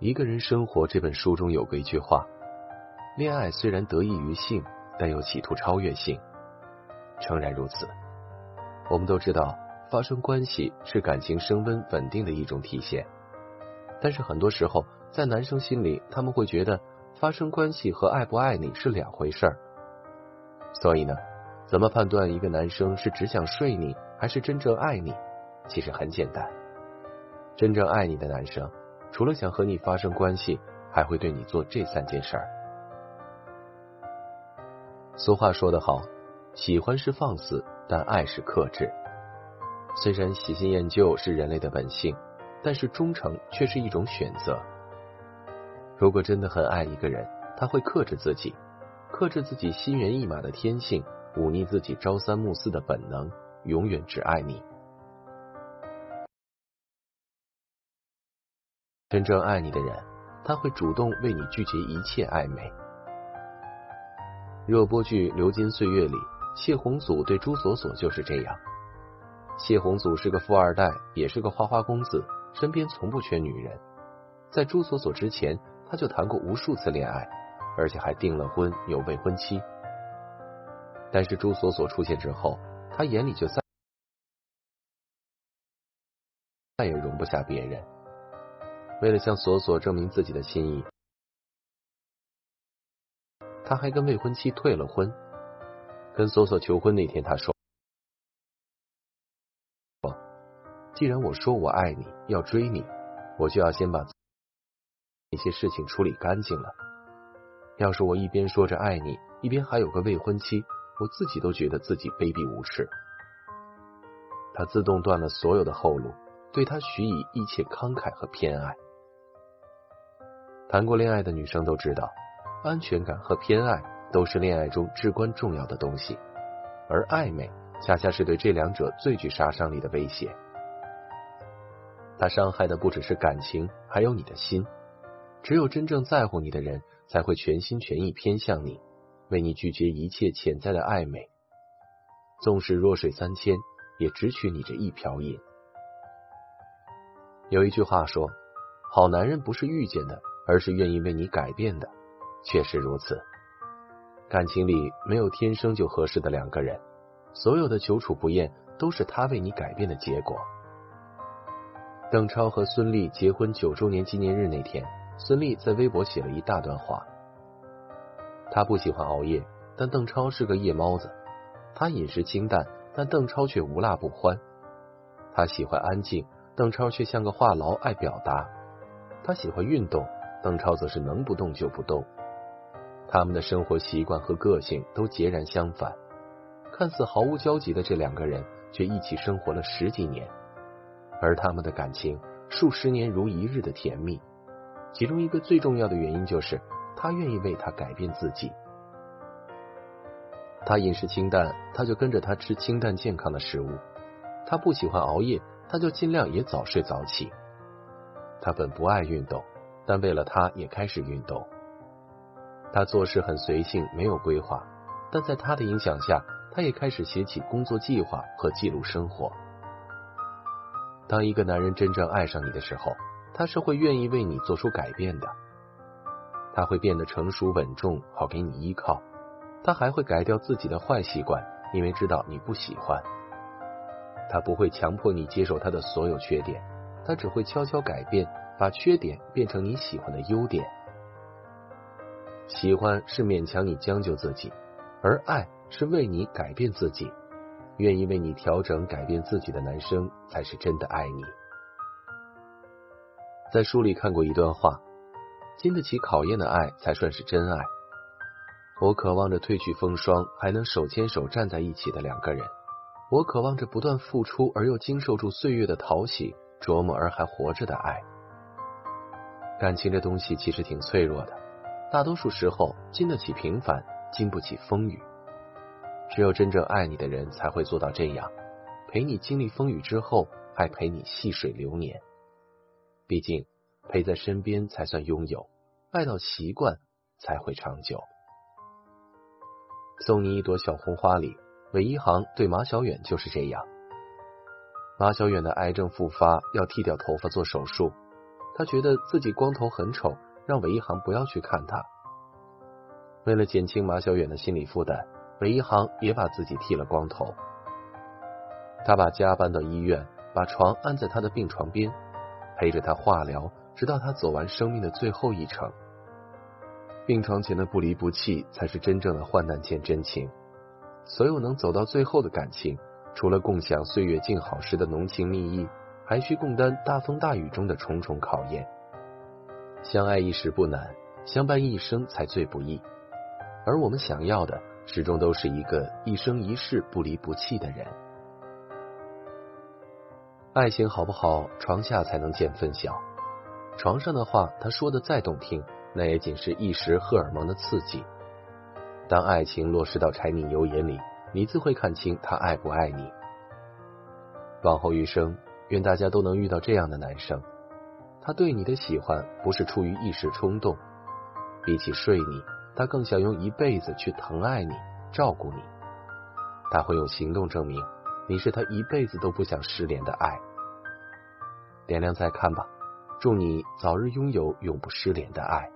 一个人生活这本书中有过一句话：恋爱虽然得益于性，但又企图超越性。诚然如此，我们都知道发生关系是感情升温稳定的一种体现。但是很多时候，在男生心里，他们会觉得发生关系和爱不爱你是两回事儿。所以呢，怎么判断一个男生是只想睡你，还是真正爱你？其实很简单，真正爱你的男生。除了想和你发生关系，还会对你做这三件事儿。俗话说得好，喜欢是放肆，但爱是克制。虽然喜新厌旧是人类的本性，但是忠诚却是一种选择。如果真的很爱一个人，他会克制自己，克制自己心猿意马的天性，忤逆自己朝三暮四的本能，永远只爱你。真正爱你的人，他会主动为你拒绝一切暧昧。热播剧《流金岁月》里，谢宏祖对朱锁锁就是这样。谢宏祖是个富二代，也是个花花公子，身边从不缺女人。在朱锁锁之前，他就谈过无数次恋爱，而且还订了婚，有未婚妻。但是朱锁锁出现之后，他眼里就再再也容不下别人。为了向锁锁证明自己的心意，他还跟未婚妻退了婚。跟锁锁求婚那天，他说：“既然我说我爱你，要追你，我就要先把那些事情处理干净了。要是我一边说着爱你，一边还有个未婚妻，我自己都觉得自己卑鄙无耻。”他自动断了所有的后路，对他许以一切慷慨和偏爱。谈过恋爱的女生都知道，安全感和偏爱都是恋爱中至关重要的东西，而暧昧恰恰是对这两者最具杀伤力的威胁。它伤害的不只是感情，还有你的心。只有真正在乎你的人，才会全心全意偏向你，为你拒绝一切潜在的暧昧。纵使弱水三千，也只取你这一瓢饮。有一句话说：“好男人不是遇见的。”而是愿意为你改变的，确实如此。感情里没有天生就合适的两个人，所有的久处不厌都是他为你改变的结果。邓超和孙俪结婚九周年纪念日那天，孙俪在微博写了一大段话。他不喜欢熬夜，但邓超是个夜猫子；他饮食清淡，但邓超却无辣不欢；他喜欢安静，邓超却像个话痨，爱表达；他喜欢运动。邓超则是能不动就不动，他们的生活习惯和个性都截然相反。看似毫无交集的这两个人，却一起生活了十几年，而他们的感情数十年如一日的甜蜜。其中一个最重要的原因就是，他愿意为他改变自己。他饮食清淡，他就跟着他吃清淡健康的食物；他不喜欢熬夜，他就尽量也早睡早起。他本不爱运动。但为了他，也开始运动。他做事很随性，没有规划，但在他的影响下，他也开始写起工作计划和记录生活。当一个男人真正爱上你的时候，他是会愿意为你做出改变的。他会变得成熟稳重，好给你依靠。他还会改掉自己的坏习惯，因为知道你不喜欢。他不会强迫你接受他的所有缺点，他只会悄悄改变。把缺点变成你喜欢的优点，喜欢是勉强你将就自己，而爱是为你改变自己。愿意为你调整、改变自己的男生，才是真的爱你。在书里看过一段话：经得起考验的爱才算是真爱。我渴望着褪去风霜还能手牵手站在一起的两个人，我渴望着不断付出而又经受住岁月的淘洗、琢磨而还活着的爱。感情这东西其实挺脆弱的，大多数时候经得起平凡，经不起风雨。只有真正爱你的人才会做到这样，陪你经历风雨之后，还陪你细水流年。毕竟陪在身边才算拥有，爱到习惯才会长久。送你一朵小红花里，韦一航对马小远就是这样。马小远的癌症复发，要剃掉头发做手术，他觉得自己光头很丑，让韦一航不要去看他。为了减轻马小远的心理负担，韦一航也把自己剃了光头。他把家搬到医院，把床安在他的病床边，陪着他化疗，直到他走完生命的最后一程。病床前的不离不弃，才是真正的患难见真情。所有能走到最后的感情，除了共享岁月静好时的浓情蜜意，还需共担大风大雨中的重重考验。相爱一时不难，相伴一生才最不易。而我们想要的，始终都是一个一生一世不离不弃的人。爱情好不好，床下才能见分晓。床上的话，他说的再动听。那也仅是一时荷尔蒙的刺激。当爱情落实到柴米油盐里，你自会看清他爱不爱你。往后余生，愿大家都能遇到这样的男生。他对你的喜欢不是出于一时冲动，比起睡你，他更想用一辈子去疼爱你、照顾你。他会用行动证明，你是他一辈子都不想失联的爱。点亮再看吧，祝你早日拥有永不失联的爱。